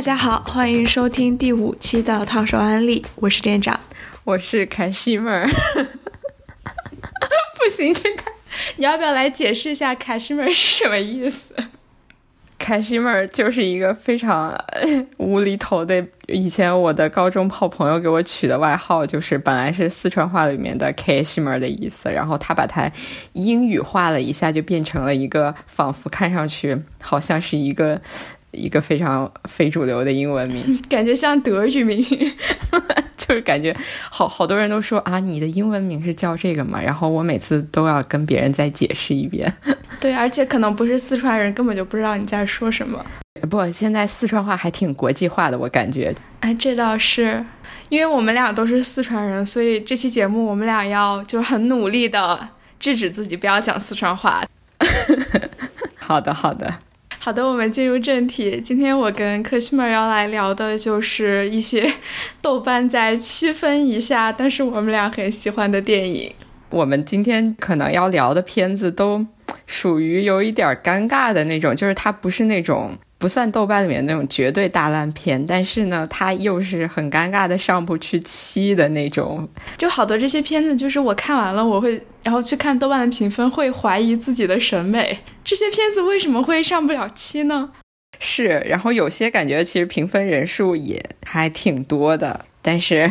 大家好，欢迎收听第五期的烫手安利，我是店长，我是凯西妹儿。不行，这个你要不要来解释一下凯西妹儿是什么意思？凯西妹儿就是一个非常 无厘头的，以前我的高中泡朋友给我取的外号，就是本来是四川话里面的凯西妹儿的意思，然后他把它英语化了一下，就变成了一个仿佛看上去好像是一个一个非常非主流的英文名，感觉像德语名。就是感觉好好多人都说啊，你的英文名是叫这个嘛？然后我每次都要跟别人再解释一遍。对，而且可能不是四川人，根本就不知道你在说什么。不，现在四川话还挺国际化的，我感觉。哎，这倒是，因为我们俩都是四川人，所以这期节目我们俩要就很努力的制止自己不要讲四川话。好的，好的。好的，我们进入正题。今天我跟克西妹要来聊的就是一些豆瓣在七分以下，但是我们俩很喜欢的电影。我们今天可能要聊的片子都属于有一点尴尬的那种，就是它不是那种。不算豆瓣里面那种绝对大烂片，但是呢，它又是很尴尬的上不去七的那种。就好多这些片子，就是我看完了，我会然后去看豆瓣的评分，会怀疑自己的审美。这些片子为什么会上不了七呢？是，然后有些感觉其实评分人数也还挺多的。但是，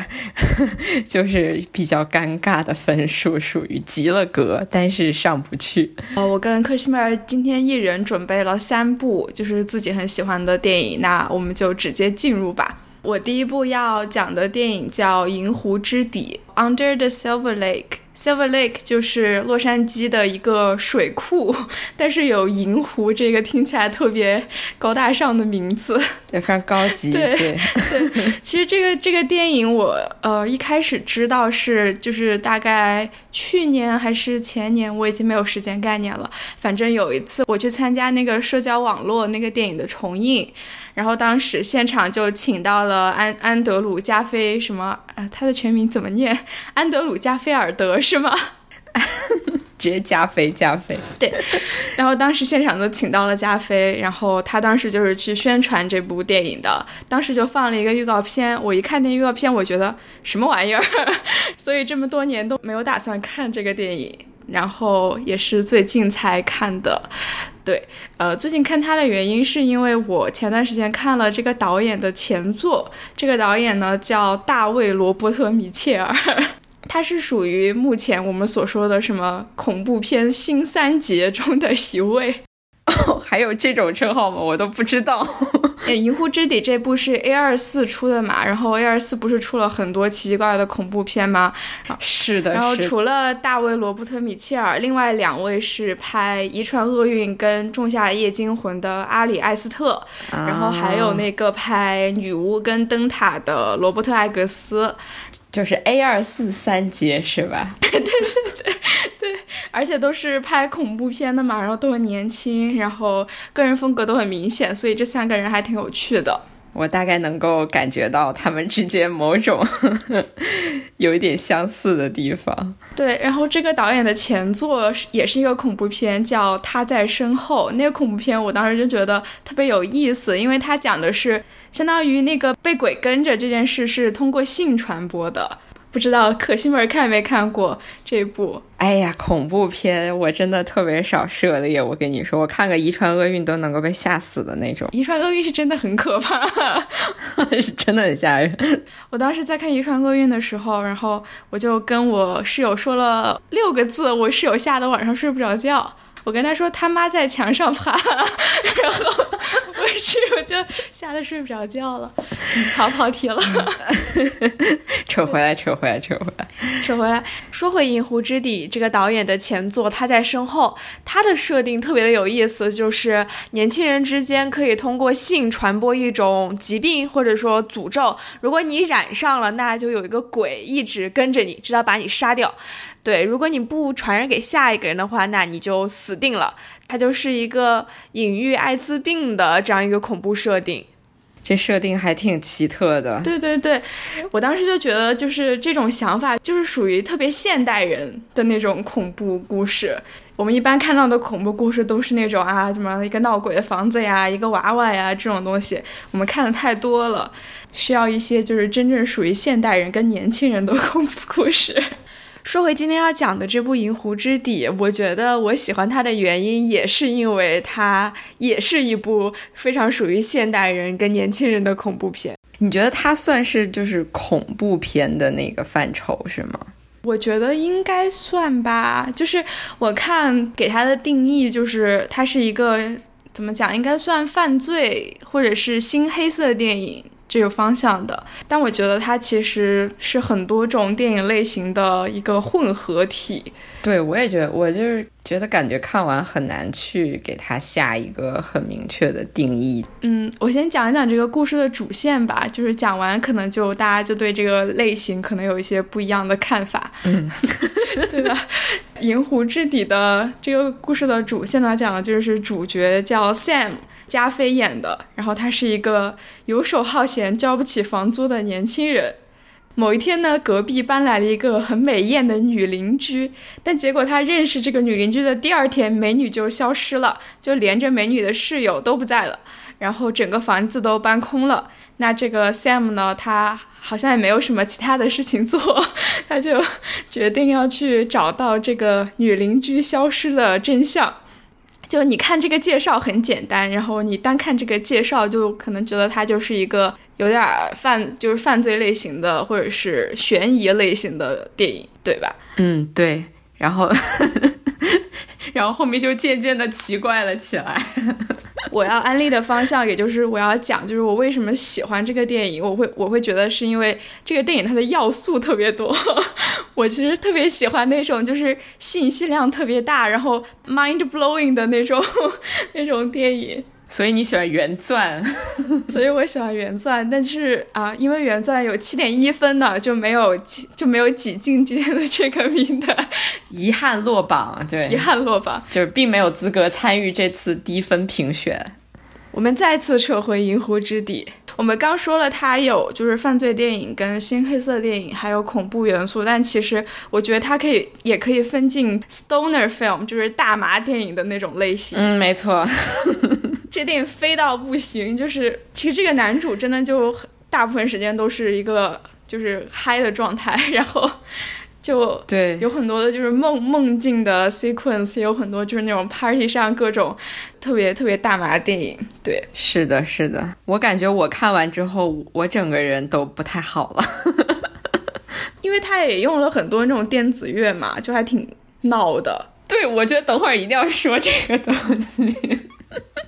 就是比较尴尬的分数，属于及了格，但是上不去。哦，我跟克西妹儿今天一人准备了三部，就是自己很喜欢的电影，那我们就直接进入吧。我第一部要讲的电影叫《银湖之底》（Under the Silver Lake）。Silver Lake 就是洛杉矶的一个水库，但是有银湖这个听起来特别高大上的名字，对，非常高级。对对，其实这个这个电影我呃一开始知道是就是大概去年还是前年，我已经没有时间概念了。反正有一次我去参加那个社交网络那个电影的重映。然后当时现场就请到了安安德鲁加菲什么啊，他的全名怎么念？安德鲁加菲尔德是吗？直接加菲加菲。对，然后当时现场都请到了加菲，然后他当时就是去宣传这部电影的，当时就放了一个预告片。我一看那预告片，我觉得什么玩意儿，所以这么多年都没有打算看这个电影，然后也是最近才看的。对，呃，最近看他的原因是因为我前段时间看了这个导演的前作，这个导演呢叫大卫·罗伯特·米切尔，他是属于目前我们所说的什么恐怖片新三杰中的一位。哦还有这种称号吗？我都不知道。《银湖之底》这部是 A 二四出的嘛？然后 A 二四不是出了很多奇奇怪怪的恐怖片吗？是的。然后除了大卫·罗伯特·米切尔，另外两位是拍《遗传厄运》跟《仲夏夜惊魂》的阿里·艾斯特，然后还有那个拍《女巫》跟《灯塔》的罗伯特·艾格斯。就是 A 二四三杰是吧？对 对，而且都是拍恐怖片的嘛，然后都很年轻，然后个人风格都很明显，所以这三个人还挺有趣的。我大概能够感觉到他们之间某种 有一点相似的地方。对，然后这个导演的前作也是一个恐怖片，叫《他在身后》。那个恐怖片我当时就觉得特别有意思，因为他讲的是相当于那个被鬼跟着这件事是通过性传播的。不知道可心妹看没看过这部？哎呀，恐怖片我真的特别少涉猎。我跟你说，我看个遗传厄运都能够被吓死的那种。遗传厄运是真的很可怕，是真的很吓人。我当时在看遗传厄运的时候，然后我就跟我室友说了六个字，我室友吓得晚上睡不着觉。我跟他说他妈在墙上爬，然后我室友就吓得睡不着觉了。好跑题了，扯回来，扯回来，扯回来，扯回来。说回《银湖之底》这个导演的前作，他在身后，他的设定特别的有意思，就是年轻人之间可以通过性传播一种疾病或者说诅咒，如果你染上了，那就有一个鬼一直跟着你，直到把你杀掉。对，如果你不传染给下一个人的话，那你就死定了。它就是一个隐喻艾滋病的这样一个恐怖设定。这设定还挺奇特的。对对对，我当时就觉得，就是这种想法，就是属于特别现代人的那种恐怖故事。我们一般看到的恐怖故事都是那种啊，怎么一个闹鬼的房子呀，一个娃娃呀这种东西，我们看的太多了，需要一些就是真正属于现代人跟年轻人的恐怖故事。说回今天要讲的这部《银湖之底》，我觉得我喜欢它的原因也是因为它也是一部非常属于现代人跟年轻人的恐怖片。你觉得它算是就是恐怖片的那个范畴是吗？我觉得应该算吧，就是我看给它的定义，就是它是一个怎么讲，应该算犯罪或者是新黑色电影这个方向的。但我觉得它其实是很多种电影类型的一个混合体。对，我也觉得，我就是觉得感觉看完很难去给它下一个很明确的定义。嗯，我先讲一讲这个故事的主线吧，就是讲完可能就大家就对这个类型可能有一些不一样的看法，嗯，对吧？银湖之底的这个故事的主线呢，讲的就是主角叫 Sam 加菲演的，然后他是一个游手好闲、交不起房租的年轻人。某一天呢，隔壁搬来了一个很美艳的女邻居，但结果他认识这个女邻居的第二天，美女就消失了，就连着美女的室友都不在了，然后整个房子都搬空了。那这个 Sam 呢，他好像也没有什么其他的事情做，他就决定要去找到这个女邻居消失的真相。就你看这个介绍很简单，然后你单看这个介绍，就可能觉得它就是一个有点犯，就是犯罪类型的或者是悬疑类型的电影，对吧？嗯，对。然后，然后后面就渐渐的奇怪了起来。我要安利的方向，也就是我要讲，就是我为什么喜欢这个电影。我会我会觉得是因为这个电影它的要素特别多。我其实特别喜欢那种就是信息量特别大，然后 mind blowing 的那种那种电影。所以你喜欢原钻，所以我喜欢原钻。但是啊，因为原钻有七点一分呢，就没有就没有挤进今天的这个名单，遗憾落榜。对，遗憾落榜，就是并没有资格参与这次低分评选。我们再次撤回《银湖之底》。我们刚说了，它有就是犯罪电影、跟新黑色电影，还有恐怖元素。但其实我觉得它可以，也可以分进 stoner film，就是大麻电影的那种类型。嗯，没错。这电影飞到不行，就是其实这个男主真的就大部分时间都是一个就是嗨的状态，然后。就对，有很多的就是梦梦境的 sequence，有很多就是那种 party 上各种特别特别大麻的电影。对，是的，是的，我感觉我看完之后，我整个人都不太好了，因为他也用了很多那种电子乐嘛，就还挺闹的。对，我觉得等会儿一定要说这个东西。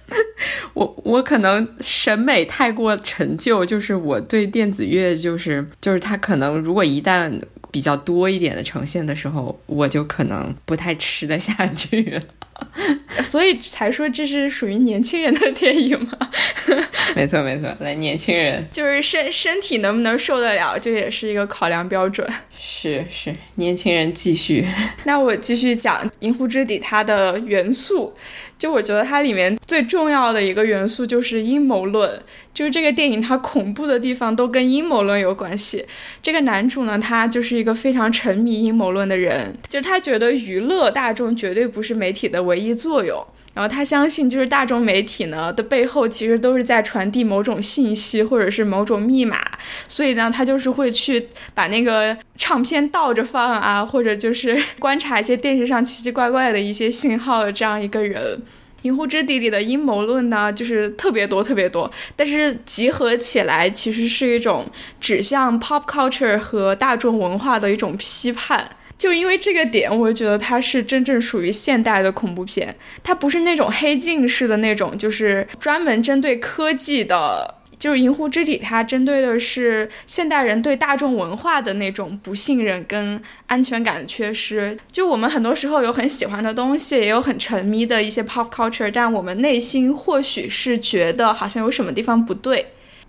我我可能审美太过陈旧，就是我对电子乐就是就是它可能如果一旦。比较多一点的呈现的时候，我就可能不太吃得下去，所以才说这是属于年轻人的电影嘛。没错没错，来年轻人就是身身体能不能受得了，这也是一个考量标准。是是，年轻人继续。那我继续讲《银湖之底》它的元素。就我觉得它里面最重要的一个元素就是阴谋论，就是这个电影它恐怖的地方都跟阴谋论有关系。这个男主呢，他就是一个非常沉迷阴谋论的人，就是他觉得娱乐大众绝对不是媒体的唯一作用。然后他相信，就是大众媒体呢的背后，其实都是在传递某种信息或者是某种密码，所以呢，他就是会去把那个唱片倒着放啊，或者就是 观察一些电视上奇奇怪怪的一些信号的这样一个人。银湖之地里的阴谋论呢，就是特别多特别多，但是集合起来，其实是一种指向 pop culture 和大众文化的一种批判。就因为这个点，我觉得它是真正属于现代的恐怖片，它不是那种黑镜式的那种，就是专门针对科技的。就是《银湖之底》，它针对的是现代人对大众文化的那种不信任跟安全感的缺失。就我们很多时候有很喜欢的东西，也有很沉迷的一些 pop culture，但我们内心或许是觉得好像有什么地方不对。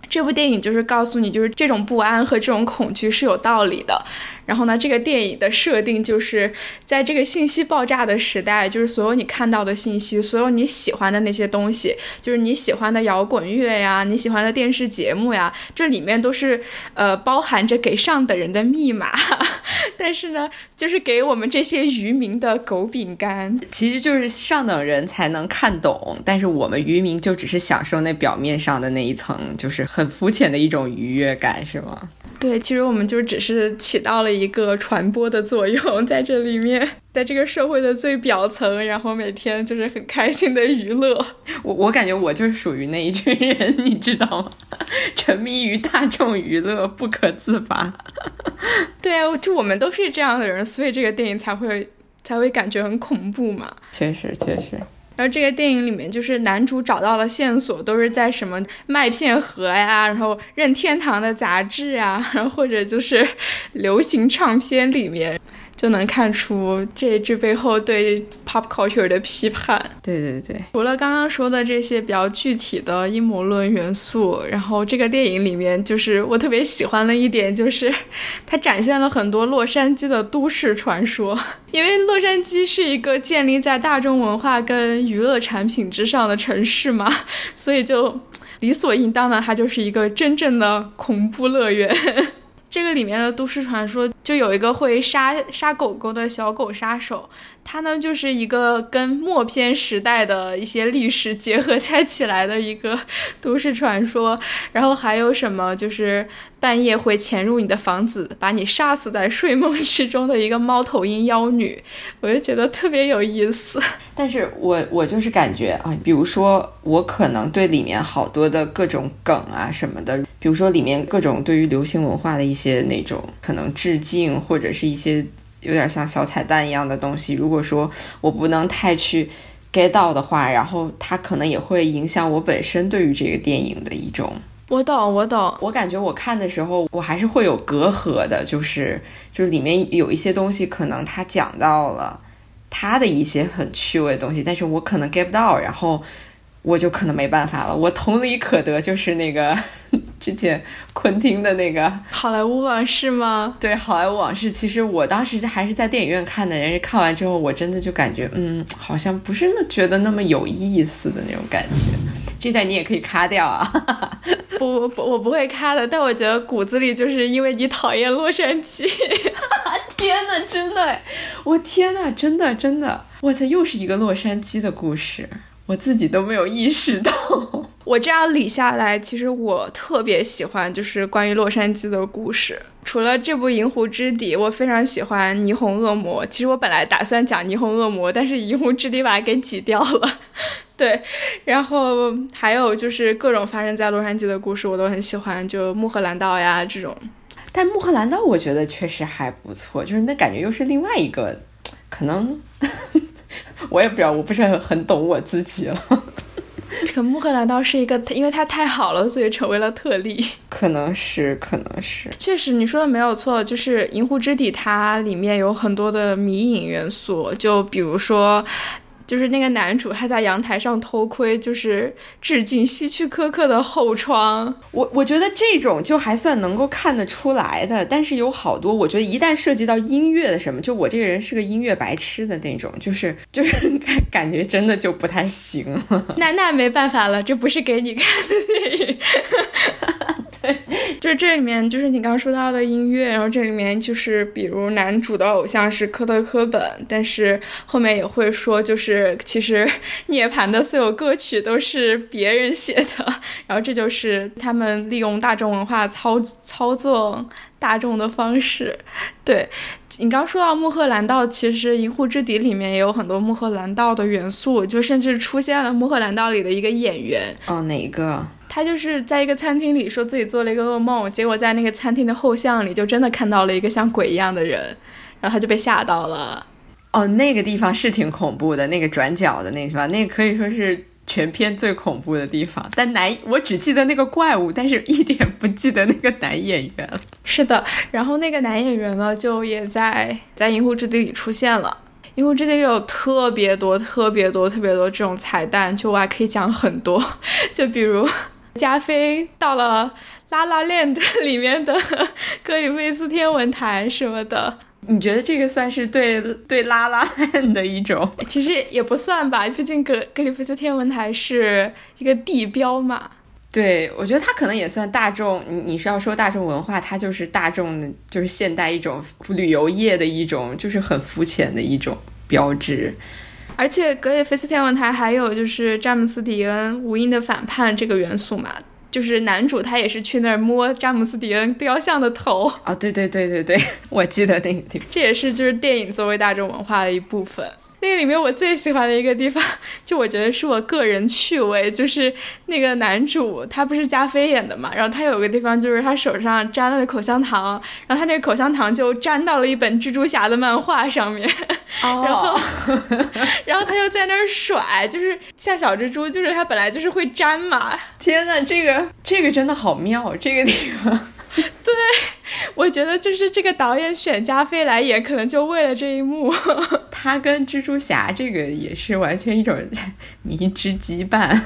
这部电影就是告诉你，就是这种不安和这种恐惧是有道理的。然后呢，这个电影的设定就是在这个信息爆炸的时代，就是所有你看到的信息，所有你喜欢的那些东西，就是你喜欢的摇滚乐呀，你喜欢的电视节目呀，这里面都是呃包含着给上等人的密码。但是呢，就是给我们这些渔民的狗饼干，其实就是上等人才能看懂，但是我们渔民就只是享受那表面上的那一层，就是很肤浅的一种愉悦感，是吗？对，其实我们就只是起到了一个传播的作用，在这里面，在这个社会的最表层，然后每天就是很开心的娱乐。我我感觉我就是属于那一群人，你知道吗？沉迷于大众娱乐不可自拔。对啊，就我们都是这样的人，所以这个电影才会才会感觉很恐怖嘛。确实，确实。然后这个电影里面，就是男主找到了线索，都是在什么麦片盒呀，然后任天堂的杂志啊，然后或者就是流行唱片里面。就能看出这这背后对 pop culture 的批判。对对对，除了刚刚说的这些比较具体的阴谋论元素，然后这个电影里面就是我特别喜欢的一点，就是它展现了很多洛杉矶的都市传说。因为洛杉矶是一个建立在大众文化跟娱乐产品之上的城市嘛，所以就理所应当的，它就是一个真正的恐怖乐园。这个里面的都市传说就有一个会杀杀狗狗的小狗杀手，他呢就是一个跟默片时代的一些历史结合在起来的一个都市传说。然后还有什么就是半夜会潜入你的房子，把你杀死在睡梦之中的一个猫头鹰妖女，我就觉得特别有意思。但是我我就是感觉啊，比如说我可能对里面好多的各种梗啊什么的。比如说，里面各种对于流行文化的一些那种可能致敬，或者是一些有点像小彩蛋一样的东西。如果说我不能太去 get 到的话，然后它可能也会影响我本身对于这个电影的一种。我懂，我懂。我感觉我看的时候，我还是会有隔阂的，就是就是里面有一些东西，可能他讲到了他的一些很趣味的东西，但是我可能 get 不到，然后。我就可能没办法了。我同理可得，就是那个 之前昆汀的那个《好莱坞往事》吗？对，《好莱坞往事》。其实我当时还是在电影院看的，人家看完之后，我真的就感觉，嗯，好像不是那觉得那么有意思的那种感觉。这段你也可以卡掉啊！不不，我不会卡的。但我觉得骨子里就是因为你讨厌洛杉矶。天呐，真的，我天呐，真的真的，哇塞，又是一个洛杉矶的故事。我自己都没有意识到，我这样理下来，其实我特别喜欢就是关于洛杉矶的故事。除了这部《银湖之底》，我非常喜欢《霓虹恶魔》。其实我本来打算讲《霓虹恶魔》，但是《银湖之底》把它给挤掉了。对，然后还有就是各种发生在洛杉矶的故事，我都很喜欢，就穆赫兰道呀这种。但穆赫兰道我觉得确实还不错，就是那感觉又是另外一个，可能。我也不知道，我不是很很懂我自己了。这个穆赫兰道是一个，因为他太好了，所以成为了特例。可能是，可能是。确实，你说的没有错，就是《银湖之底》，它里面有很多的迷影元素，就比如说。就是那个男主，他在阳台上偷窥，就是致敬希区柯克的后窗。我我觉得这种就还算能够看得出来的，但是有好多，我觉得一旦涉及到音乐的什么，就我这个人是个音乐白痴的那种，就是就是 感感觉真的就不太行。那那没办法了，这不是给你看的电影。对，就这里面就是你刚刚说到的音乐，然后这里面就是比如男主的偶像是科特·科本，但是后面也会说，就是其实涅槃的所有歌曲都是别人写的，然后这就是他们利用大众文化操操作大众的方式。对你刚说到穆赫兰道，其实《银护之底》里面也有很多穆赫兰道的元素，就甚至出现了穆赫兰道里的一个演员。哦，哪一个？他就是在一个餐厅里说自己做了一个噩梦，结果在那个餐厅的后巷里就真的看到了一个像鬼一样的人，然后他就被吓到了。哦，那个地方是挺恐怖的，那个转角的那地方，那个可以说是全片最恐怖的地方。但男，我只记得那个怪物，但是一点不记得那个男演员了。是的，然后那个男演员呢，就也在在《银湖之地》里出现了。《银湖之地》有特别多、特别多、特别多这种彩蛋，就我还可以讲很多，就比如。加菲到了拉拉链里面的 格里菲斯天文台什么的，你觉得这个算是对对拉拉链的一种？其实也不算吧，毕竟格格里菲斯天文台是一个地标嘛。对，我觉得它可能也算大众。你你是要说大众文化，它就是大众，就是现代一种旅游业的一种，就是很肤浅的一种标志。而且格里菲斯天文台还有就是詹姆斯迪恩无因的反叛这个元素嘛，就是男主他也是去那儿摸詹姆斯迪恩雕像的头。哦，对对对对对，我记得那个地方。这也是就是电影作为大众文化的一部分。那个里面我最喜欢的一个地方，就我觉得是我个人趣味，就是那个男主他不是加菲演的嘛，然后他有个地方就是他手上沾了口香糖，然后他那个口香糖就粘到了一本蜘蛛侠的漫画上面，然后然后他就在那儿甩，就是像小蜘蛛，就是他本来就是会粘嘛。天呐，这个这个真的好妙，这个地方。对，我觉得就是这个导演选加菲来演，可能就为了这一幕。他跟蜘蛛侠这个也是完全一种迷之羁绊。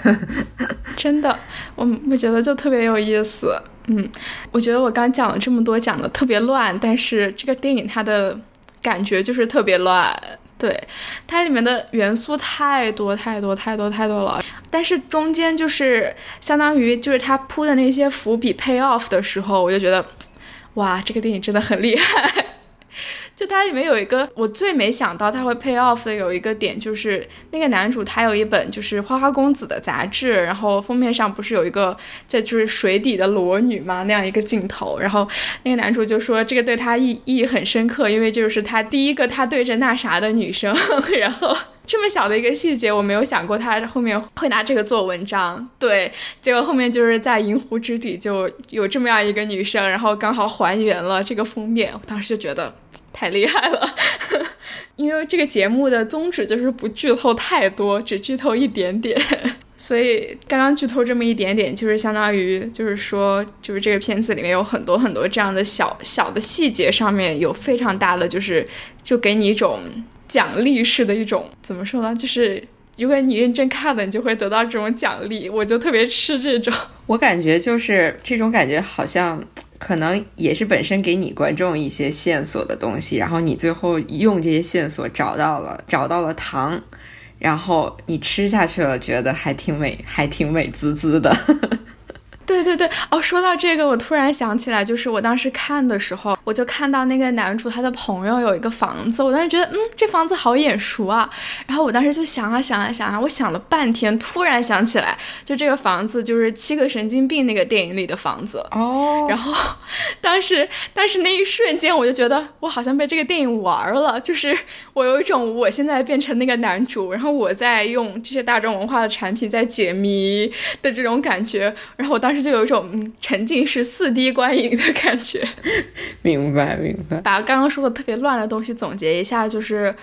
真的，我我觉得就特别有意思。嗯，我觉得我刚讲了这么多，讲的特别乱，但是这个电影它的感觉就是特别乱。对，它里面的元素太多太多太多太多了，但是中间就是相当于就是他铺的那些伏笔 pay off 的时候，我就觉得，哇，这个电影真的很厉害。就它里面有一个我最没想到他会 pay off 的有一个点，就是那个男主他有一本就是花花公子的杂志，然后封面上不是有一个在就是水底的裸女吗？那样一个镜头，然后那个男主就说这个对他意意义很深刻，因为就是他第一个他对着那啥的女生，然后这么小的一个细节我没有想过他后面会拿这个做文章，对，结果后面就是在银湖之底就有这么样一个女生，然后刚好还原了这个封面，我当时就觉得。太厉害了，因为这个节目的宗旨就是不剧透太多，只剧透一点点，所以刚刚剧透这么一点点，就是相当于就是说，就是这个片子里面有很多很多这样的小小的细节，上面有非常大的，就是就给你一种奖励式的一种，怎么说呢？就是如果你认真看了，你就会得到这种奖励，我就特别吃这种。我感觉就是这种感觉，好像。可能也是本身给你观众一些线索的东西，然后你最后用这些线索找到了找到了糖，然后你吃下去了，觉得还挺美，还挺美滋滋的。对对对，哦，说到这个，我突然想起来，就是我当时看的时候，我就看到那个男主他的朋友有一个房子，我当时觉得，嗯，这房子好眼熟啊。然后我当时就想啊想啊想啊，我想了半天，突然想起来，就这个房子就是《七个神经病》那个电影里的房子哦。然后当时，但是那一瞬间，我就觉得我好像被这个电影玩了，就是我有一种我现在变成那个男主，然后我在用这些大众文化的产品在解谜的这种感觉。然后我当时。就有一种沉浸式四 D 观影的感觉，明白明白。把刚刚说的特别乱的东西总结一下，就是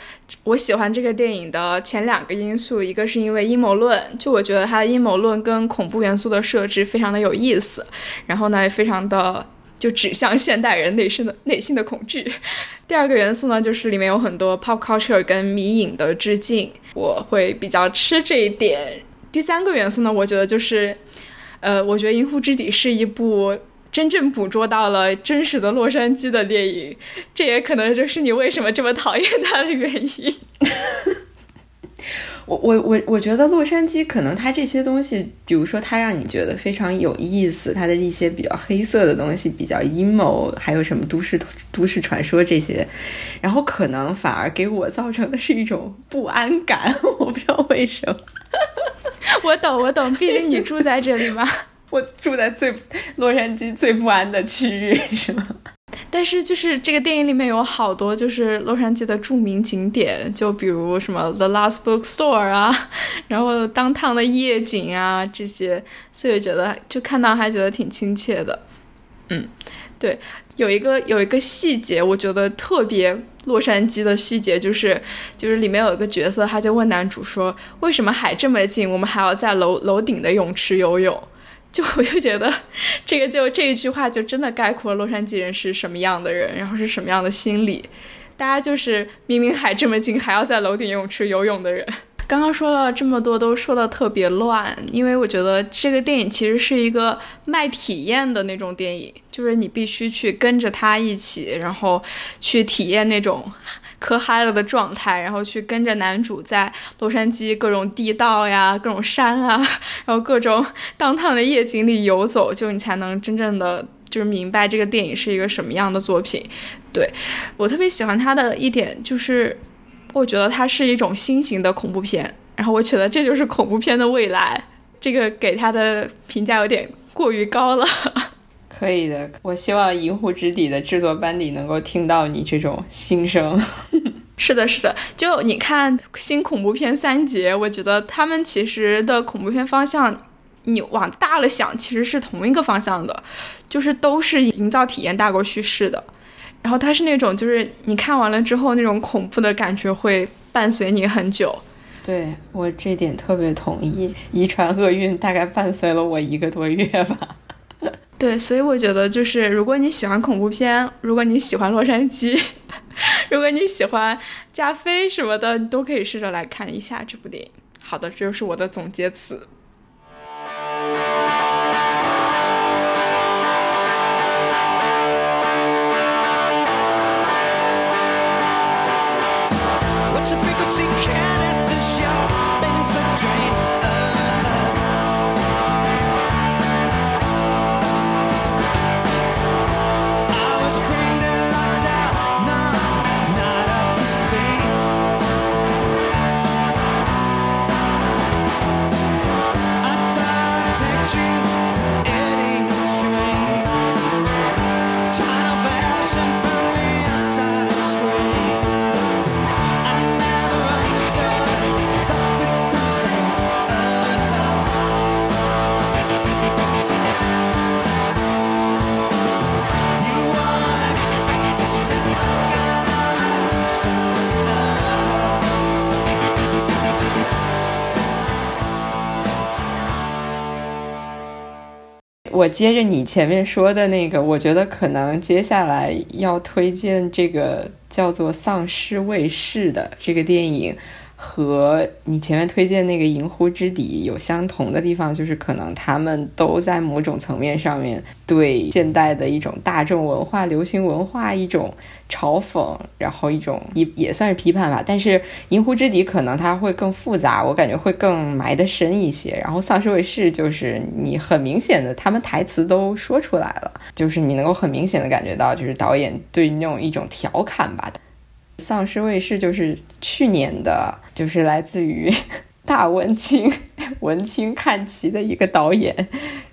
我喜欢这个电影的前两个因素，一个是因为阴谋论，就我觉得它的阴谋论跟恐怖元素的设置非常的有意思，然后呢也非常的就指向现代人内心的内心的恐惧。第二个元素呢，就是里面有很多 pop culture 跟迷影的致敬，我会比较吃这一点。第三个元素呢，我觉得就是。呃，我觉得《银湖之底》是一部真正捕捉到了真实的洛杉矶的电影，这也可能就是你为什么这么讨厌它的原因。我我我我觉得洛杉矶可能它这些东西，比如说它让你觉得非常有意思，它的一些比较黑色的东西，比较阴谋，还有什么都市都市传说这些，然后可能反而给我造成的是一种不安感，我不知道为什么。我懂，我懂，毕竟你住在这里嘛。我住在最洛杉矶最不安的区域，是吗？但是就是这个电影里面有好多就是洛杉矶的著名景点，就比如什么 The Last Bookstore 啊，然后当趟的夜景啊这些，所以觉得就看到还觉得挺亲切的。嗯，对，有一个有一个细节，我觉得特别。洛杉矶的细节就是，就是里面有一个角色，他就问男主说：“为什么海这么近，我们还要在楼楼顶的泳池游泳？”就 我就觉得，这个就这一句话就真的概括了洛杉矶人是什么样的人，然后是什么样的心理。大家就是明明海这么近，还要在楼顶游泳池游泳的人。刚刚说了这么多，都说的特别乱，因为我觉得这个电影其实是一个卖体验的那种电影，就是你必须去跟着他一起，然后去体验那种磕嗨了的状态，然后去跟着男主在洛杉矶各种地道呀、各种山啊，然后各种当趟的夜景里游走，就你才能真正的就是明白这个电影是一个什么样的作品。对我特别喜欢他的一点就是。我觉得它是一种新型的恐怖片，然后我觉得这就是恐怖片的未来。这个给他的评价有点过于高了。可以的，我希望《银湖之底》的制作班底能够听到你这种心声。是的，是的，就你看新恐怖片三杰，我觉得他们其实的恐怖片方向，你往大了想，其实是同一个方向的，就是都是营造体验大过叙事的。然后它是那种，就是你看完了之后，那种恐怖的感觉会伴随你很久。对我这点特别同意，遗传厄运大概伴随了我一个多月吧。对，所以我觉得就是，如果你喜欢恐怖片，如果你喜欢洛杉矶，如果你喜欢加菲什么的，你都可以试着来看一下这部电影。好的，这就是我的总结词。我接着你前面说的那个，我觉得可能接下来要推荐这个叫做《丧尸卫士》的这个电影。和你前面推荐那个《银湖之底》有相同的地方，就是可能他们都在某种层面上面对现代的一种大众文化、流行文化一种嘲讽，然后一种也也算是批判吧。但是《银湖之底》可能它会更复杂，我感觉会更埋得深一些。然后《丧尸卫士》就是你很明显的，他们台词都说出来了，就是你能够很明显的感觉到，就是导演对那种一种调侃吧。丧尸卫士就是去年的，就是来自于 大文青文青看齐的一个导演，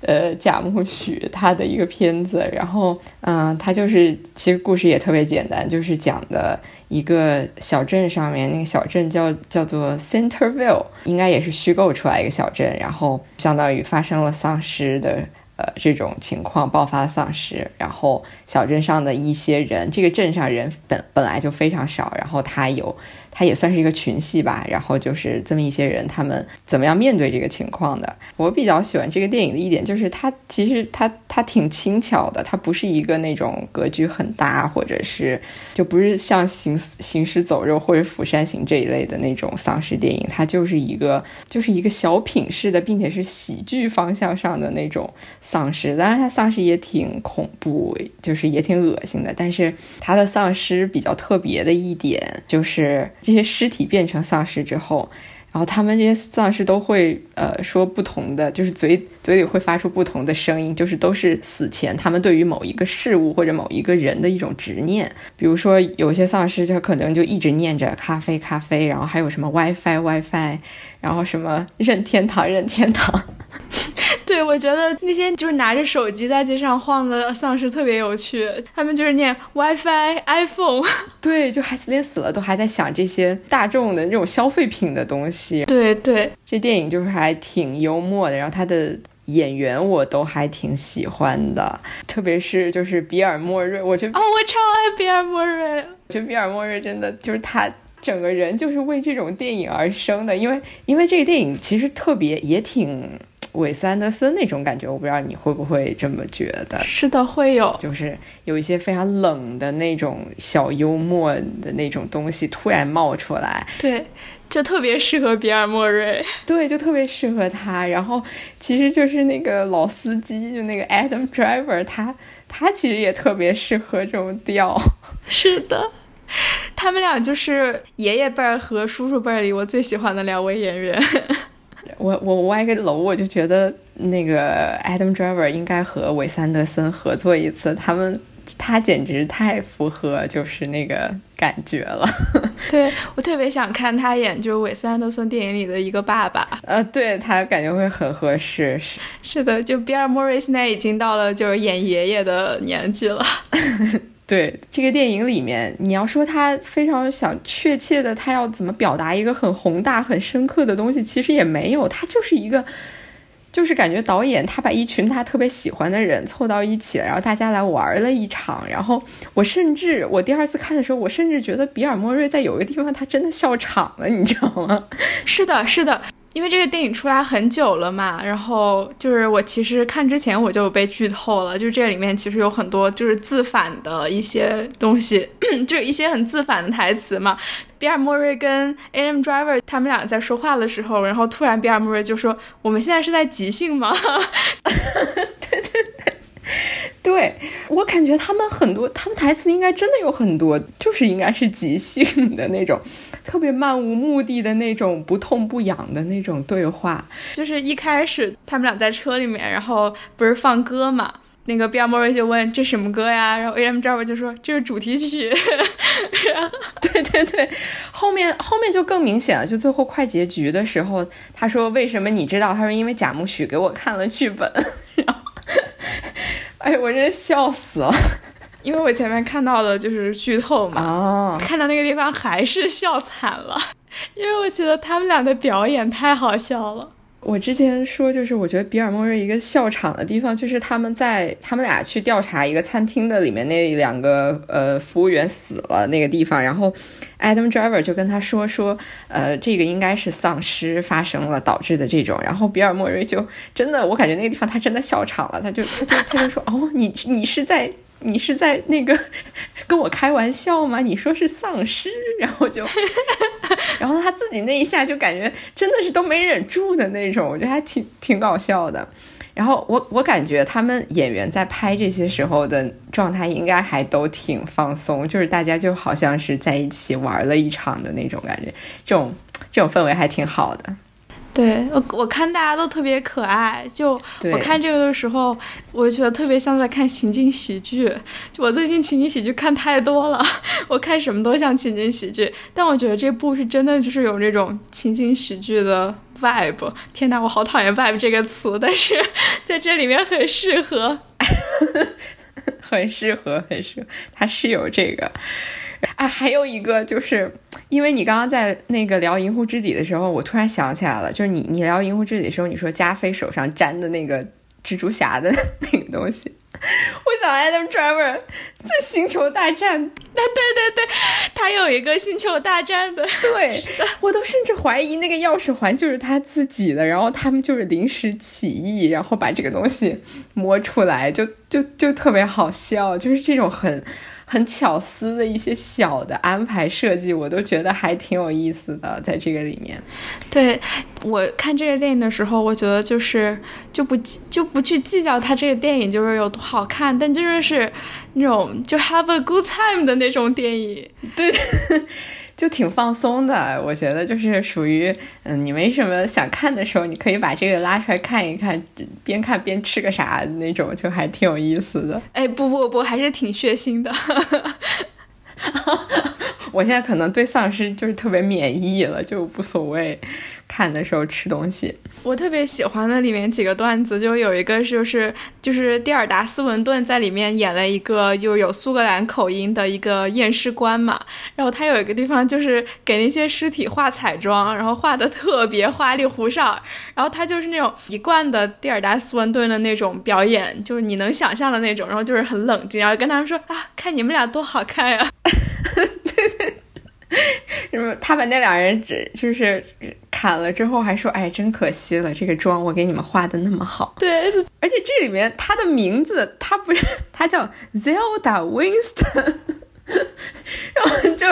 呃，贾木许他的一个片子。然后，嗯，他就是其实故事也特别简单，就是讲的一个小镇上面，那个小镇叫叫做 Centerville，应该也是虚构出来一个小镇，然后相当于发生了丧尸的。呃，这种情况爆发丧尸，然后小镇上的一些人，这个镇上人本本来就非常少，然后他有。它也算是一个群戏吧，然后就是这么一些人，他们怎么样面对这个情况的？我比较喜欢这个电影的一点就是，它其实它它挺轻巧的，它不是一个那种格局很大，或者是就不是像行行尸走肉或者釜山行这一类的那种丧尸电影，它就是一个就是一个小品式的，并且是喜剧方向上的那种丧尸。当然，它丧尸也挺恐怖，就是也挺恶心的，但是它的丧尸比较特别的一点就是。这些尸体变成丧尸之后，然后他们这些丧尸都会呃说不同的，就是嘴嘴里会发出不同的声音，就是都是死前他们对于某一个事物或者某一个人的一种执念。比如说有些丧尸他可能就一直念着咖啡咖啡，然后还有什么 WiFi WiFi，然后什么任天堂任天堂。对，我觉得那些就是拿着手机在街上晃的丧尸特别有趣，他们就是念 WiFi、iPhone，对，就还连死了都还在想这些大众的那种消费品的东西。对对，这电影就是还挺幽默的，然后他的演员我都还挺喜欢的，特别是就是比尔莫瑞，我觉得哦，我超爱比尔莫瑞，我觉得比尔莫瑞真的就是他整个人就是为这种电影而生的，因为因为这个电影其实特别也挺。韦斯安德森那种感觉，我不知道你会不会这么觉得？是的，会有，就是有一些非常冷的那种小幽默的那种东西突然冒出来。对。就特别适合比尔·莫瑞，对，就特别适合他。然后其实就是那个老司机，就那个 Adam Driver，他他其实也特别适合这种调。是的，他们俩就是爷爷辈儿和叔叔辈儿里我最喜欢的两位演员。我我歪个楼，我就觉得那个 Adam Driver 应该和韦斯安德森合作一次，他们。他简直太符合就是那个感觉了，对我特别想看他演就是韦斯安德森电影里的一个爸爸，呃，对他感觉会很合适，是是的，就比尔莫瑞现在已经到了就是演爷爷的年纪了，对这个电影里面，你要说他非常想确切的他要怎么表达一个很宏大很深刻的东西，其实也没有，他就是一个。就是感觉导演他把一群他特别喜欢的人凑到一起，然后大家来玩了一场。然后我甚至我第二次看的时候，我甚至觉得比尔莫瑞在有一个地方他真的笑场了，你知道吗？是的，是的。因为这个电影出来很久了嘛，然后就是我其实看之前我就被剧透了，就是这里面其实有很多就是自反的一些东西，就一些很自反的台词嘛。比尔·莫瑞跟 Adam Driver 他们俩在说话的时候，然后突然比尔·莫瑞就说：“我们现在是在即兴吗？”对 对对，对我感觉他们很多，他们台词应该真的有很多，就是应该是即兴的那种。特别漫无目的的那种不痛不痒的那种对话，就是一开始他们俩在车里面，然后不是放歌嘛？那个比尔莫瑞就问这什么歌呀？然后 A M J R 就说这是主题曲。对对对，后面后面就更明显了，就最后快结局的时候，他说为什么你知道？他说因为贾木许给我看了剧本。然后，哎，我真笑死了。因为我前面看到的就是剧透嘛，看到那个地方还是笑惨了，因为我觉得他们俩的表演太好笑了。我之前说，就是我觉得比尔莫瑞一个笑场的地方，就是他们在他们俩去调查一个餐厅的里面那两个呃服务员死了那个地方，然后 Adam Driver 就跟他说说，呃，这个应该是丧尸发生了导致的这种，然后 比尔莫瑞就真的，我感觉那个地方他真的笑场了，他就他就他就说，哦，你你是在。你是在那个跟我开玩笑吗？你说是丧尸，然后就，然后他自己那一下就感觉真的是都没忍住的那种，我觉得还挺挺搞笑的。然后我我感觉他们演员在拍这些时候的状态应该还都挺放松，就是大家就好像是在一起玩了一场的那种感觉，这种这种氛围还挺好的。对我，我看大家都特别可爱。就我看这个的时候，我觉得特别像在看情景喜剧。就我最近情景喜剧看太多了，我看什么都像情景喜剧。但我觉得这部是真的，就是有那种情景喜剧的 vibe。天哪，我好讨厌 vibe 这个词，但是 在这里面很适合，很适合，很适合。它是有这个。啊，还有一个就是，因为你刚刚在那个聊《银狐之底》的时候，我突然想起来了，就是你你聊《银狐之底》的时候，你说加菲手上粘的那个蜘蛛侠的 那个东西，我想 Adam Driver 在《星球大战》，啊，对对对，他有一个《星球大战》的，对，我都甚至怀疑那个钥匙环就是他自己的，然后他们就是临时起意，然后把这个东西摸出来，就就就特别好笑，就是这种很。很巧思的一些小的安排设计，我都觉得还挺有意思的，在这个里面。对我看这个电影的时候，我觉得就是就不就不去计较它这个电影就是有多好看，但真的是那种就 have a good time 的那种电影。对。就挺放松的，我觉得就是属于，嗯，你没什么想看的时候，你可以把这个拉出来看一看，边看边吃个啥那种，就还挺有意思的。哎，不不不，还是挺血腥的。我现在可能对丧尸就是特别免疫了，就无所谓。看的时候吃东西，我特别喜欢的里面几个段子，就有一个就是就是蒂尔达斯文顿在里面演了一个又有苏格兰口音的一个验尸官嘛，然后他有一个地方就是给那些尸体画彩妆，然后画的特别花里胡哨，然后他就是那种一贯的蒂尔达斯文顿的那种表演，就是你能想象的那种，然后就是很冷静，然后跟他们说啊，看你们俩多好看呀，么？他把那两人只就是砍了之后，还说：“哎，真可惜了，这个妆我给你们画的那么好。”对，而且这里面他的名字，他不是他叫 Zelda Winston，然后就。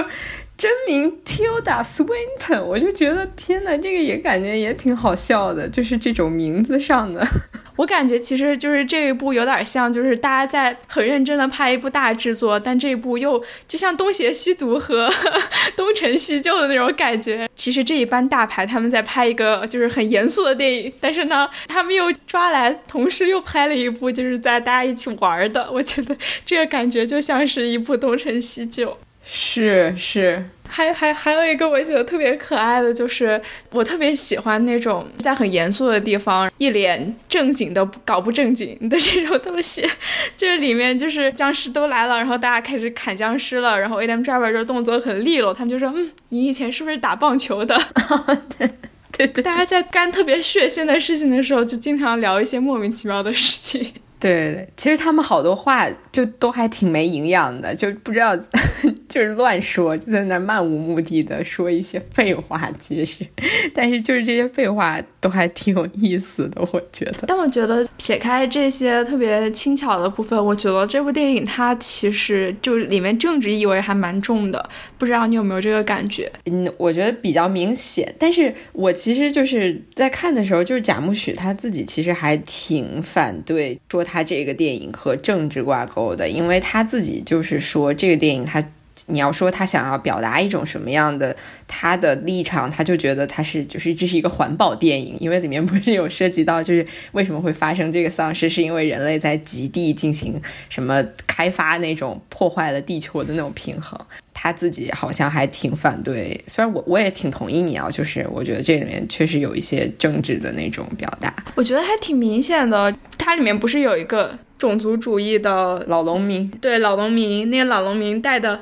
真名 Tilda Swinton，我就觉得天呐，这个也感觉也挺好笑的，就是这种名字上的。我感觉其实就是这一部有点像，就是大家在很认真的拍一部大制作，但这一部又就像东邪西毒和 东成西就的那种感觉。其实这一班大牌他们在拍一个就是很严肃的电影，但是呢，他们又抓来，同时又拍了一部就是在大家一起玩的。我觉得这个感觉就像是一部东成西就。是是，还还还有一个我觉得特别可爱的，就是我特别喜欢那种在很严肃的地方一脸正经的搞不正经的这种东西。这 里面就是僵尸都来了，然后大家开始砍僵尸了，然后 Adam Driver 就动作很利落，他们就说：“嗯，你以前是不是打棒球的？” 对对对，大家在干特别血腥的事情的时候，就经常聊一些莫名其妙的事情。对，其实他们好多话就都还挺没营养的，就不知道 就是乱说，就在那漫无目的的说一些废话。其实，但是就是这些废话都还挺有意思的，我觉得。但我觉得撇开这些特别轻巧的部分，我觉得这部电影它其实就里面政治意味还蛮重的，不知道你有没有这个感觉？嗯，我觉得比较明显。但是我其实就是在看的时候，就是贾木许他自己其实还挺反对说。他这个电影和政治挂钩的，因为他自己就是说，这个电影他，你要说他想要表达一种什么样的他的立场，他就觉得他是就是这是一个环保电影，因为里面不是有涉及到就是为什么会发生这个丧尸，是因为人类在极地进行什么开发那种破坏了地球的那种平衡。他自己好像还挺反对，虽然我我也挺同意你啊，就是我觉得这里面确实有一些政治的那种表达，我觉得还挺明显的。它里面不是有一个种族主义的老农民？对，老农民，那个老农民带的。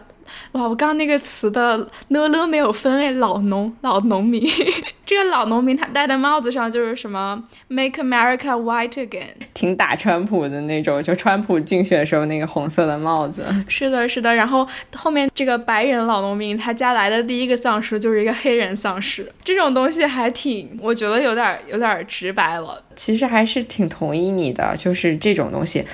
哇，我刚刚那个词的呢了没有分哎，老农老农民，这个老农民他戴的帽子上就是什么 Make America White Again，挺打川普的那种，就川普竞选时候那个红色的帽子。是的，是的。然后后面这个白人老农民他家来的第一个丧尸就是一个黑人丧尸，这种东西还挺，我觉得有点有点直白了。其实还是挺同意你的，就是这种东西。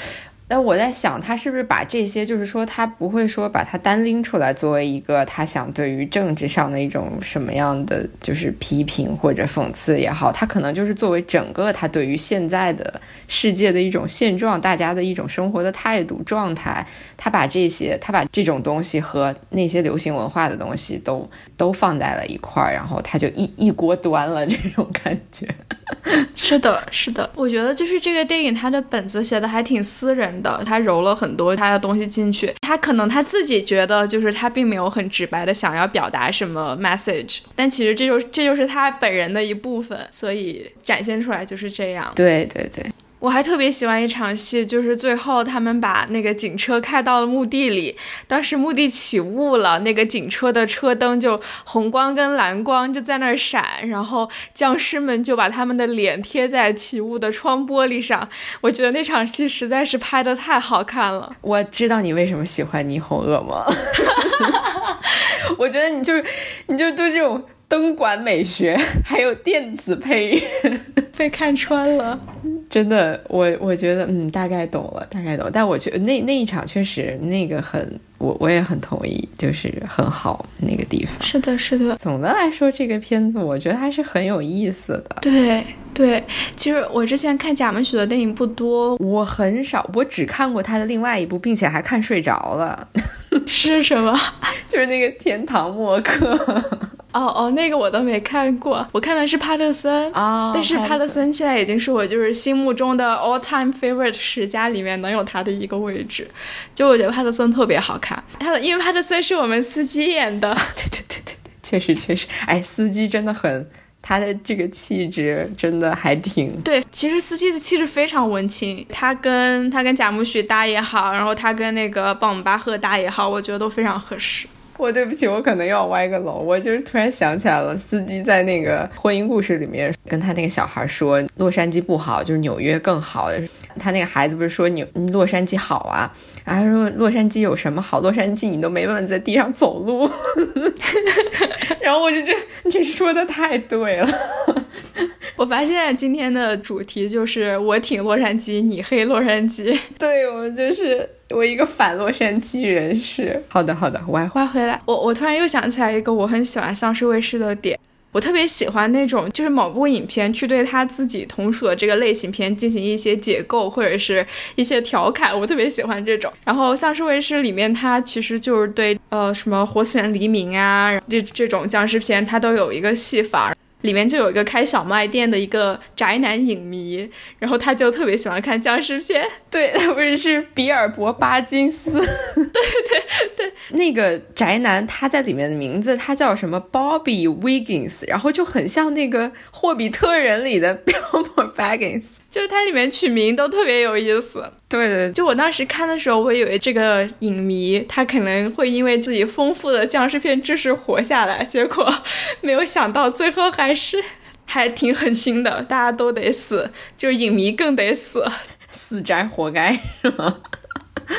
那我在想，他是不是把这些，就是说，他不会说把它单拎出来作为一个他想对于政治上的一种什么样的，就是批评或者讽刺也好，他可能就是作为整个他对于现在的世界的一种现状，大家的一种生活的态度状态，他把这些，他把这种东西和那些流行文化的东西都都放在了一块儿，然后他就一一锅端了这种感觉。是的，是的，我觉得就是这个电影，它的本子写的还挺私人的，他揉了很多他的东西进去，他可能他自己觉得就是他并没有很直白的想要表达什么 message，但其实这就这就是他本人的一部分，所以展现出来就是这样。对对对。我还特别喜欢一场戏，就是最后他们把那个警车开到了墓地里，当时墓地起雾了，那个警车的车灯就红光跟蓝光就在那儿闪，然后僵尸们就把他们的脸贴在起雾的窗玻璃上。我觉得那场戏实在是拍的太好看了。我知道你为什么喜欢霓虹恶魔，我觉得你就是，你就对这种。灯管美学，还有电子配乐，被看穿了。真的，我我觉得，嗯，大概懂了，大概懂。但我觉得那那一场确实那个很，我我也很同意，就是很好那个地方。是的，是的。总的来说，这个片子我觉得还是很有意思的。对对，其实我之前看贾文许的电影不多，我很少，我只看过他的另外一部，并且还看睡着了。是什么？就是那个《天堂默克》。哦哦，那个我都没看过，我看的是帕特森啊，但是帕特森现在已经是我就是心目中的 all time favorite 十佳里面能有他的一个位置，就我觉得帕特森特别好看，他的因为帕特森是我们司机演的，对对对对对，确实确实，哎，司机真的很，他的这个气质真的还挺，对，其实司机的气质非常文青，他跟他跟贾木许搭也好，然后他跟那个鲍姆巴赫搭也好，我觉得都非常合适。我对不起，我可能又要歪个楼。我就是突然想起来了，司机在那个婚姻故事里面跟他那个小孩说，洛杉矶不好，就是纽约更好。他那个孩子不是说纽洛杉矶好啊？然后说洛杉矶有什么好？洛杉矶你都没办法在地上走路。然后我就觉得这说的太对了。我发现今天的主题就是我挺洛杉矶，你黑洛杉矶。对我就是我一个反洛杉矶人士。好的好的，歪歪回来。我我突然又想起来一个我很喜欢丧尸卫视的点。我特别喜欢那种，就是某部影片去对他自己同属的这个类型片进行一些解构或者是一些调侃，我特别喜欢这种。然后丧尸卫士里面，它其实就是对呃什么活死人黎明啊这这种僵尸片，它都有一个戏法。里面就有一个开小卖店的一个宅男影迷，然后他就特别喜欢看僵尸片。对，他不是是比尔博巴金斯。对对对，那个宅男他在里面的名字他叫什么？Bobby Wiggins，然后就很像那个霍比特人里的 Bilbo Baggins，就是它里面取名都特别有意思。对对，就我当时看的时候，我以为这个影迷他可能会因为自己丰富的僵尸片知识活下来，结果没有想到最后还是还挺狠心的，大家都得死，就影迷更得死，死宅活该是吗？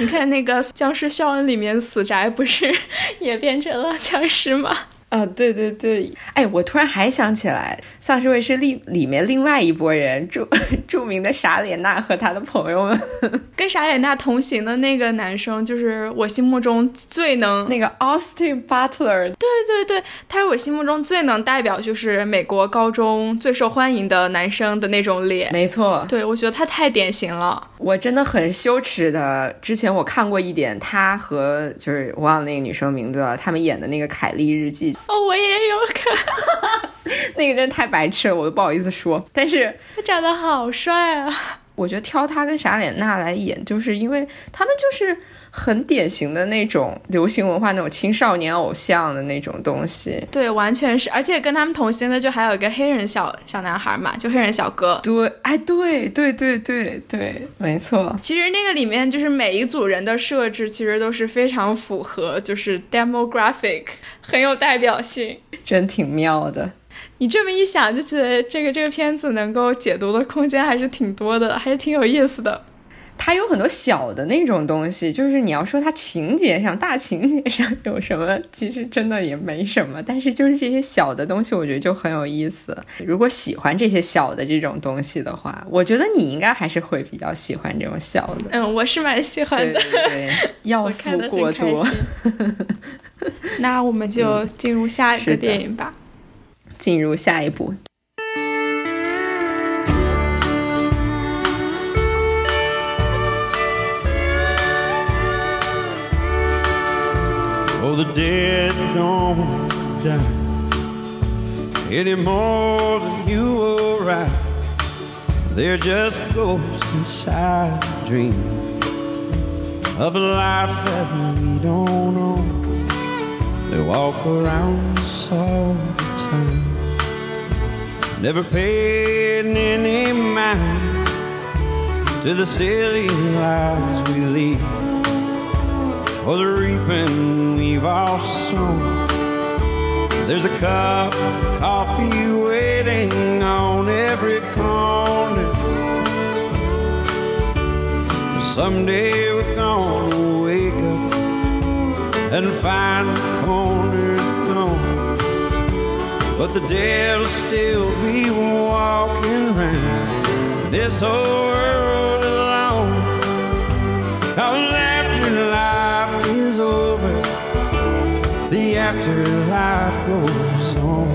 你看那个《僵尸肖恩》里面死宅不是 也变成了僵尸吗？啊，对对对，哎，我突然还想起来，《丧尸卫士》里里面另外一拨人，著著名的傻脸娜和他的朋友们，跟傻脸娜同行的那个男生，就是我心目中最能那个 Austin Butler，对对对，他是我心目中最能代表就是美国高中最受欢迎的男生的那种脸，没错，对我觉得他太典型了，我真的很羞耻的，之前我看过一点他和就是我忘了那个女生名字了，他们演的那个《凯莉日记》。哦，我也有看，那个真的太白痴了，我都不好意思说。但是他长得好帅啊！我觉得挑他跟傻脸娜来演，就是因为他们就是很典型的那种流行文化那种青少年偶像的那种东西。对，完全是。而且跟他们同行的就还有一个黑人小小男孩嘛，就黑人小哥。对，哎，对对对对对，没错。其实那个里面就是每一组人的设置，其实都是非常符合，就是 demographic，很有代表性，真挺妙的。你这么一想，就觉得这个这个片子能够解读的空间还是挺多的，还是挺有意思的。它有很多小的那种东西，就是你要说它情节上、大情节上有什么，其实真的也没什么。但是就是这些小的东西，我觉得就很有意思。如果喜欢这些小的这种东西的话，我觉得你应该还是会比较喜欢这种小的。嗯，我是蛮喜欢的。对对，要素过多。那我们就进入下一个电影吧。进入下一步。Oh, the dead don't die any more than you or I. They're just ghosts inside a dream of a life that we don't know. They walk around us all the time never paid any mind to the silly lives we lead or the reaping we've all sown. There's a cup of coffee waiting on every corner. Someday we're gonna wake up and find the corner's gone. But the dead'll still be walking around this whole world alone. Cause after life is over, the afterlife goes on.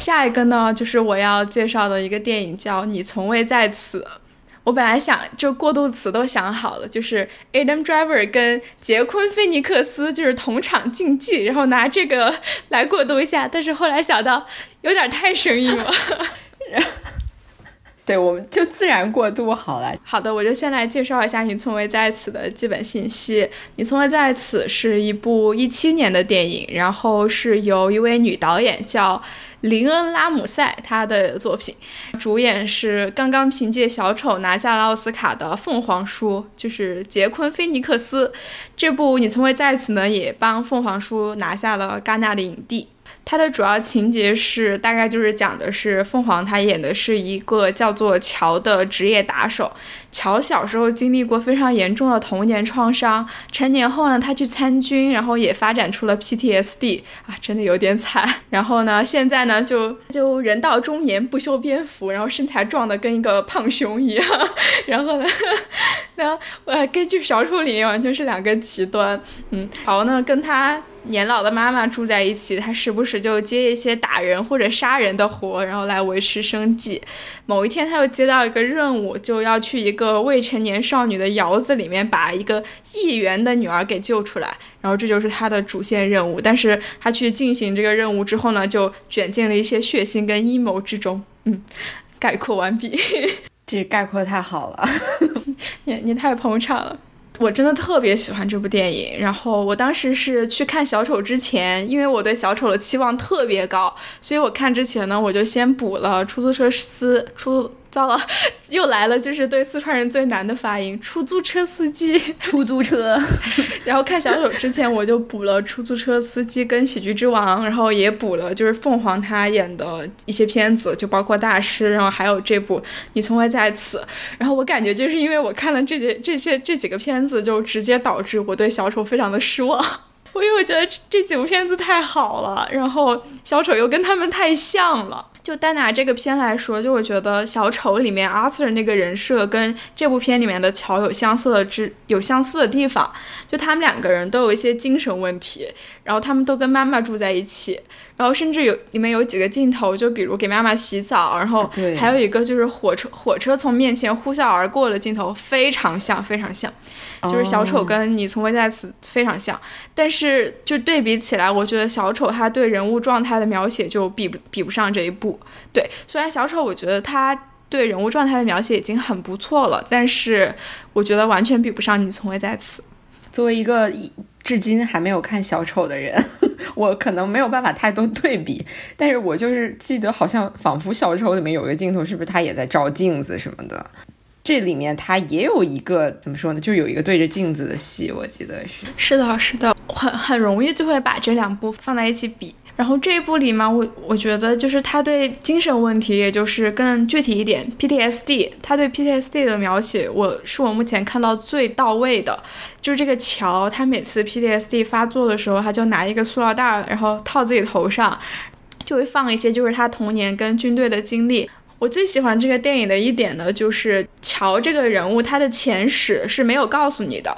下一个呢，就是我要介绍的一个电影，叫《你从未在此》。我本来想就过渡词都想好了，就是 Adam Driver 跟杰昆菲尼克斯就是同场竞技，然后拿这个来过渡一下。但是后来想到有点太生硬了，对，我们就自然过渡好了。好的，我就先来介绍一下《你从未在此》的基本信息。《你从未在此》是一部一七年的电影，然后是由一位女导演叫。林恩·拉姆塞，他的作品主演是刚刚凭借《小丑》拿下了奥斯卡的凤凰叔，就是杰昆·菲尼克斯。这部《你从未在此》呢，也帮凤凰叔拿下了戛纳的影帝。它的主要情节是大概就是讲的是凤凰，他演的是一个叫做乔的职业打手。乔小时候经历过非常严重的童年创伤，成年后呢，他去参军，然后也发展出了 PTSD 啊，真的有点惨。然后呢，现在呢，就就人到中年不修边幅，然后身材壮的跟一个胖熊一样。然后呢，然后呃，根据小丑里面完全是两个极端。嗯，乔呢跟他。年老的妈妈住在一起，他时不时就接一些打人或者杀人的活，然后来维持生计。某一天，他又接到一个任务，就要去一个未成年少女的窑子里面把一个议员的女儿给救出来，然后这就是他的主线任务。但是他去进行这个任务之后呢，就卷进了一些血腥跟阴谋之中。嗯，概括完毕。这概括太好了，你你太捧场了。我真的特别喜欢这部电影，然后我当时是去看小丑之前，因为我对小丑的期望特别高，所以我看之前呢，我就先补了出租车司出。糟了，又来了，就是对四川人最难的发音。出租车司机，出租车。然后看小丑之前，我就补了出租车司机跟喜剧之王，然后也补了就是凤凰他演的一些片子，就包括大师，然后还有这部你从未在此。然后我感觉就是因为我看了这些这些这几个片子，就直接导致我对小丑非常的失望。我因为我觉得这几部片子太好了，然后小丑又跟他们太像了。就单拿这个片来说，就我觉得小丑里面阿 Sir 那个人设跟这部片里面的乔有相似的之有相似的地方，就他们两个人都有一些精神问题，然后他们都跟妈妈住在一起。然后甚至有里面有几个镜头，就比如给妈妈洗澡，然后还有一个就是火车火车从面前呼啸而过的镜头，非常像，非常像，就是小丑跟你从未在此非常像。但是就对比起来，我觉得小丑他对人物状态的描写就比不比不上这一部。对，虽然小丑我觉得他对人物状态的描写已经很不错了，但是我觉得完全比不上你从未在此。作为一个至今还没有看小丑的人，我可能没有办法太多对比，但是我就是记得好像仿佛小丑里面有一个镜头，是不是他也在照镜子什么的？这里面他也有一个怎么说呢？就有一个对着镜子的戏，我记得是。是的，是的，很很容易就会把这两部放在一起比。然后这一部里嘛，我我觉得就是他对精神问题，也就是更具体一点，PTSD，他对 PTSD 的描写，我是我目前看到最到位的。就是这个乔，他每次 PTSD 发作的时候，他就拿一个塑料袋，然后套自己头上，就会放一些就是他童年跟军队的经历。我最喜欢这个电影的一点呢，就是乔这个人物他的前史是没有告诉你的。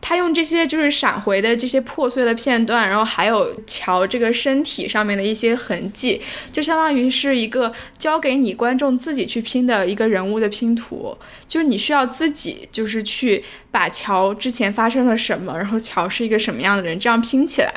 他用这些就是闪回的这些破碎的片段，然后还有乔这个身体上面的一些痕迹，就相当于是一个交给你观众自己去拼的一个人物的拼图，就是你需要自己就是去把乔之前发生了什么，然后乔是一个什么样的人，这样拼起来，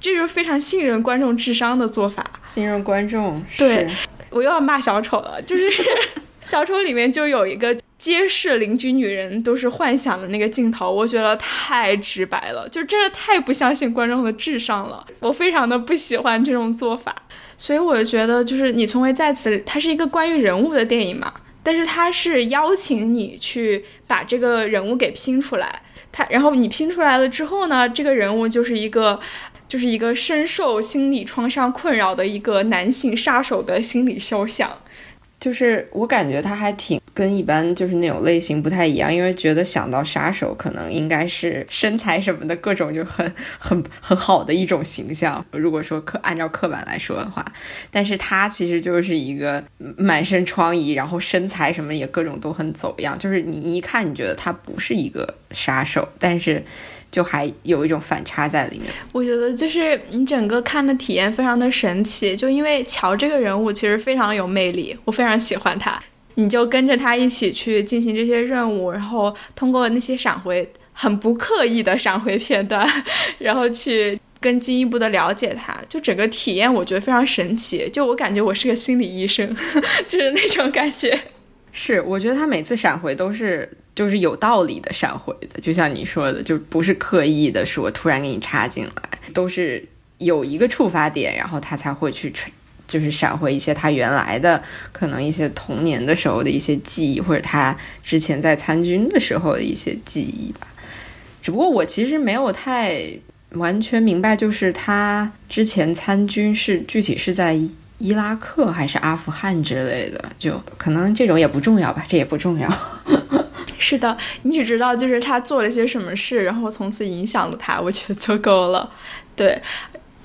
这就是非常信任观众智商的做法。信任观众，对我又要骂小丑了，就是 小丑里面就有一个。揭示邻居女人都是幻想的那个镜头，我觉得太直白了，就真的太不相信观众的智商了。我非常的不喜欢这种做法，所以我觉得就是你从未在此，它是一个关于人物的电影嘛，但是它是邀请你去把这个人物给拼出来，它然后你拼出来了之后呢，这个人物就是一个就是一个深受心理创伤困扰的一个男性杀手的心理肖像。就是我感觉他还挺跟一般就是那种类型不太一样，因为觉得想到杀手可能应该是身材什么的各种就很 很很好的一种形象。如果说刻按照刻板来说的话，但是他其实就是一个满身疮痍，然后身材什么也各种都很走样，就是你一看你觉得他不是一个杀手，但是。就还有一种反差在里面，我觉得就是你整个看的体验非常的神奇，就因为乔这个人物其实非常有魅力，我非常喜欢他，你就跟着他一起去进行这些任务，然后通过那些闪回，很不刻意的闪回片段，然后去更进一步的了解他，就整个体验我觉得非常神奇，就我感觉我是个心理医生，就是那种感觉。是，我觉得他每次闪回都是就是有道理的闪回的，就像你说的，就不是刻意的说突然给你插进来，都是有一个触发点，然后他才会去就是闪回一些他原来的可能一些童年的时候的一些记忆，或者他之前在参军的时候的一些记忆吧。只不过我其实没有太完全明白，就是他之前参军是具体是在伊拉克还是阿富汗之类的，就可能这种也不重要吧，这也不重要。是的，你只知道就是他做了些什么事，然后从此影响了他，我觉得就够了。对，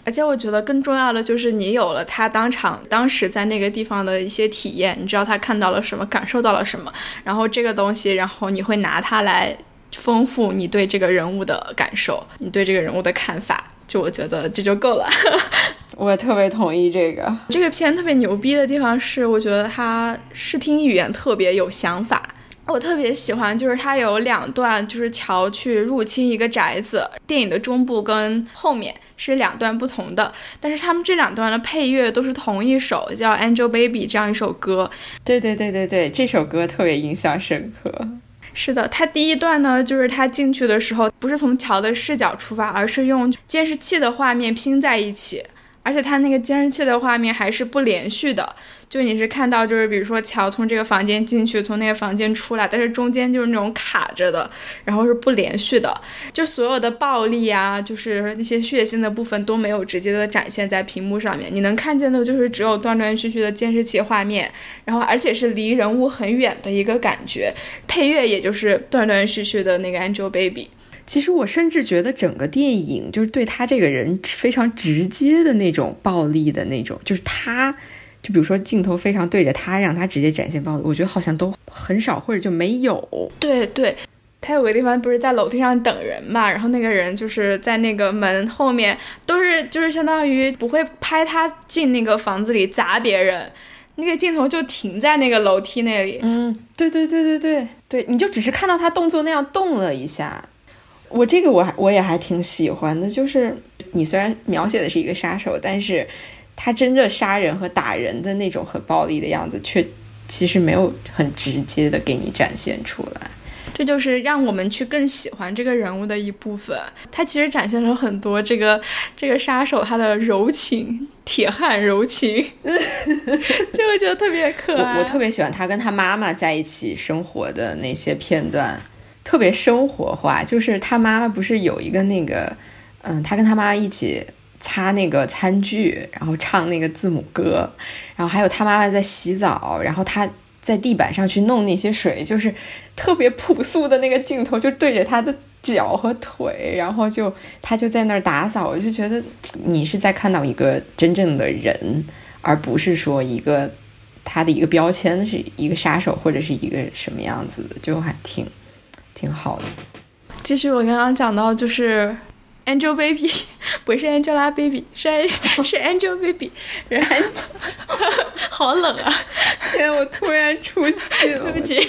而且我觉得更重要的就是你有了他当场当时在那个地方的一些体验，你知道他看到了什么，感受到了什么，然后这个东西，然后你会拿它来丰富你对这个人物的感受，你对这个人物的看法，就我觉得这就够了。我特别同意这个。这个片特别牛逼的地方是，我觉得他视听语言特别有想法。我特别喜欢，就是它有两段，就是乔去入侵一个宅子。电影的中部跟后面是两段不同的，但是他们这两段的配乐都是同一首，叫《Angel Baby》这样一首歌。对对对对对，这首歌特别印象深刻。是的，他第一段呢，就是他进去的时候，不是从乔的视角出发，而是用监视器的画面拼在一起，而且他那个监视器的画面还是不连续的。就你是看到，就是比如说乔从这个房间进去，从那个房间出来，但是中间就是那种卡着的，然后是不连续的，就所有的暴力啊，就是那些血腥的部分都没有直接的展现在屏幕上面，你能看见的就是只有断断续续的监视器画面，然后而且是离人物很远的一个感觉，配乐也就是断断续续的那个 Angelababy。其实我甚至觉得整个电影就是对他这个人非常直接的那种暴力的那种，就是他。就比如说镜头非常对着他，让他直接展现暴力，我觉得好像都很少或者就没有。对对，他有个地方不是在楼梯上等人嘛，然后那个人就是在那个门后面，都是就是相当于不会拍他进那个房子里砸别人，那个镜头就停在那个楼梯那里。嗯，对对对对对对，你就只是看到他动作那样动了一下。我这个我还我也还挺喜欢的，就是你虽然描写的是一个杀手，但是。他真正杀人和打人的那种很暴力的样子，却其实没有很直接的给你展现出来。这就是让我们去更喜欢这个人物的一部分。他其实展现了很多这个这个杀手他的柔情，铁汉柔情，就会觉得特别可爱。我特别喜欢他跟他妈妈在一起生活的那些片段，特别生活化。就是他妈妈不是有一个那个，嗯，他跟他妈一起。擦那个餐具，然后唱那个字母歌，然后还有他妈妈在洗澡，然后他在地板上去弄那些水，就是特别朴素的那个镜头，就对着他的脚和腿，然后就他就在那儿打扫，我就觉得你是在看到一个真正的人，而不是说一个他的一个标签是一个杀手或者是一个什么样子的，就还挺挺好的。继续我刚刚讲到就是。Angelababy 不是 Angelababy，是是 Angelababy，然后好冷啊！天，我突然出戏了，对不起。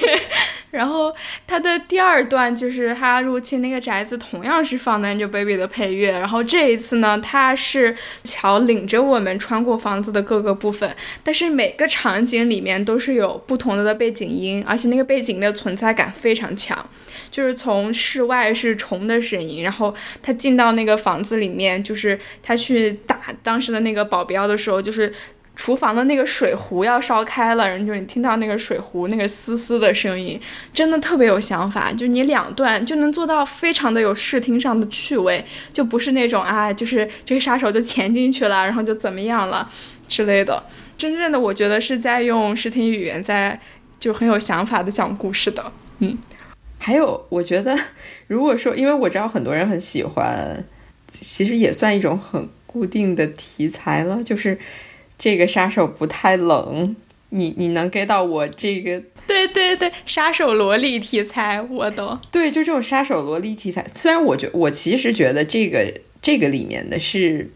然后他的第二段就是他入侵那个宅子，同样是放的 Angel Baby 的配乐。然后这一次呢，他是乔领着我们穿过房子的各个部分，但是每个场景里面都是有不同的背景音，而且那个背景的存在感非常强。就是从室外是虫的声音，然后他进到那个房子里面，就是他去打当时的那个保镖的时候，就是厨房的那个水壶要烧开了，然后就你听到那个水壶那个嘶嘶的声音，真的特别有想法。就你两段就能做到非常的有视听上的趣味，就不是那种啊，就是这个杀手就潜进去了，然后就怎么样了之类的。真正的我觉得是在用视听语言在就很有想法的讲故事的，嗯。还有，我觉得，如果说，因为我知道很多人很喜欢，其实也算一种很固定的题材了，就是这个杀手不太冷，你你能 get 到我这个？对对对，杀手萝莉题材，我懂。对，就这种杀手萝莉题材，虽然我觉我其实觉得这个这个里面的是，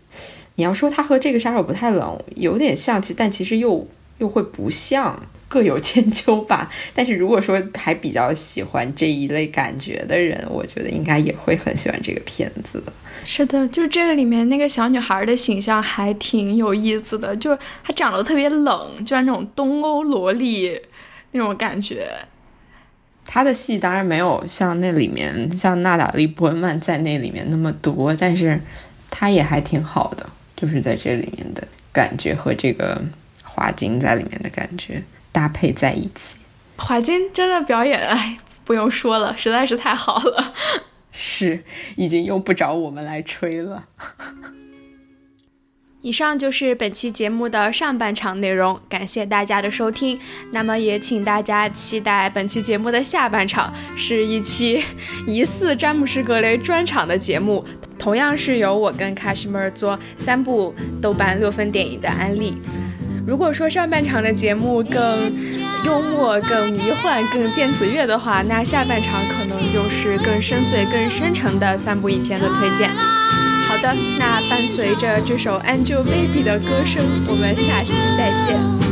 你要说他和这个杀手不太冷有点像，其但其实又又会不像。各有千秋吧，但是如果说还比较喜欢这一类感觉的人，我觉得应该也会很喜欢这个片子的。是的，就这个里面那个小女孩的形象还挺有意思的，就她长得特别冷，就像那种东欧萝莉那种感觉。她的戏当然没有像那里面像娜塔莉波恩曼在那里面那么多，但是她也还挺好的，就是在这里面的感觉和这个华金在里面的感觉。搭配在一起，华金真的表演，哎，不用说了，实在是太好了。是，已经用不着我们来吹了。以上就是本期节目的上半场内容，感谢大家的收听。那么也请大家期待本期节目的下半场，是一期 疑似詹姆斯·格雷专场的节目，同样是由我跟卡西莫做三部豆瓣六分电影的安利。如果说上半场的节目更幽默、更迷幻、更电子乐的话，那下半场可能就是更深邃、更深沉的三部影片的推荐。好的，那伴随着这首《Angel Baby》的歌声，我们下期再见。